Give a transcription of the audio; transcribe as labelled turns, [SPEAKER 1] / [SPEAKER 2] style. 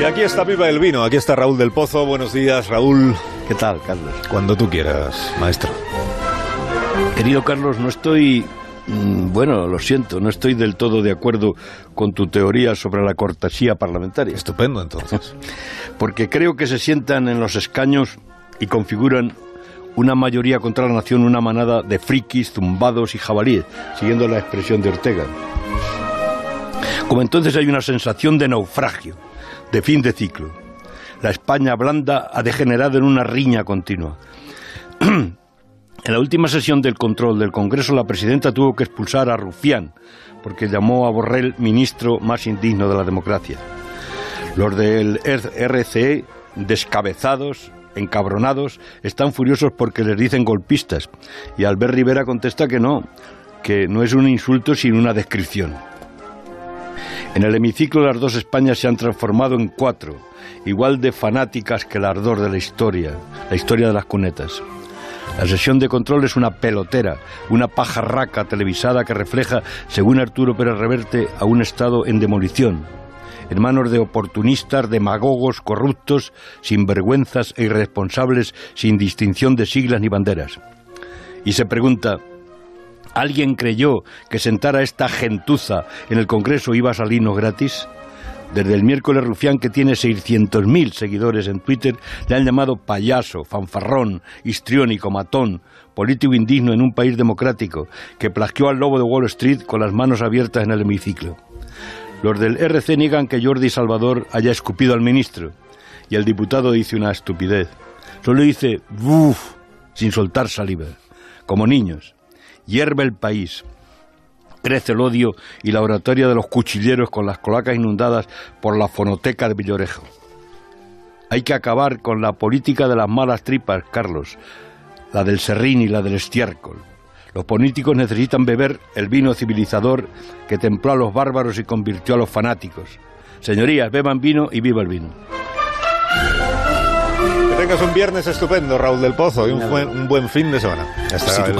[SPEAKER 1] Y aquí está Viva el Vino, aquí está Raúl del Pozo. Buenos días, Raúl.
[SPEAKER 2] ¿Qué tal, Carlos?
[SPEAKER 1] Cuando tú quieras, maestro.
[SPEAKER 2] Querido Carlos, no estoy... mm, Bueno, lo siento, no estoy del todo de acuerdo con tu teoría sobre la cortesía parlamentaria.
[SPEAKER 1] Estupendo, entonces.
[SPEAKER 2] Porque creo que se sientan en los escaños y configuran una mayoría contra la nación, una manada de frikis, zumbados y jabalíes, siguiendo la expresión de Ortega. Como entonces hay una sensación de naufragio, de fin de ciclo. La España blanda ha degenerado en una riña continua. En la última sesión del control del Congreso, la presidenta tuvo que expulsar a Rufián, porque llamó a Borrell ministro más indigno de la democracia. Los del RCE, descabezados, encabronados, están furiosos porque les dicen golpistas. Y Albert Rivera contesta que no, que no es un insulto sino una descripción. En el hemiciclo las dos Españas se han transformado en cuatro, igual de fanáticas que el ardor de la historia, la historia de las cunetas. La sesión de control es una pelotera, una pajarraca televisada que refleja, según Arturo Pérez Reverte, a un Estado en demolición, en manos de oportunistas, demagogos, corruptos, sinvergüenzas e irresponsables, sin distinción de siglas ni banderas. Y se pregunta, ¿alguien creyó que sentar a esta gentuza en el Congreso iba a salirnos gratis? Desde el miércoles Rufián, que tiene 600.000 seguidores en Twitter, le han llamado payaso, fanfarrón, histriónico, matón, político indigno en un país democrático, que plagió al lobo de Wall Street con las manos abiertas en el hemiciclo. Los del RC niegan que Jordi Salvador haya escupido al ministro, y el diputado dice una estupidez. Solo dice ¡buf! sin soltar saliva, como niños. Hierve el país. Crece el odio y la oratoria de los cuchilleros con las colacas inundadas por la fonoteca de Villorejo. Hay que acabar con la política de las malas tripas, Carlos, la del serrín y la del estiércol. Los políticos necesitan beber el vino civilizador que templó a los bárbaros y convirtió a los fanáticos. Señorías, beban vino y viva el vino.
[SPEAKER 1] Que tengas un viernes estupendo, Raúl del Pozo, y un buen, un buen fin de semana. Hasta.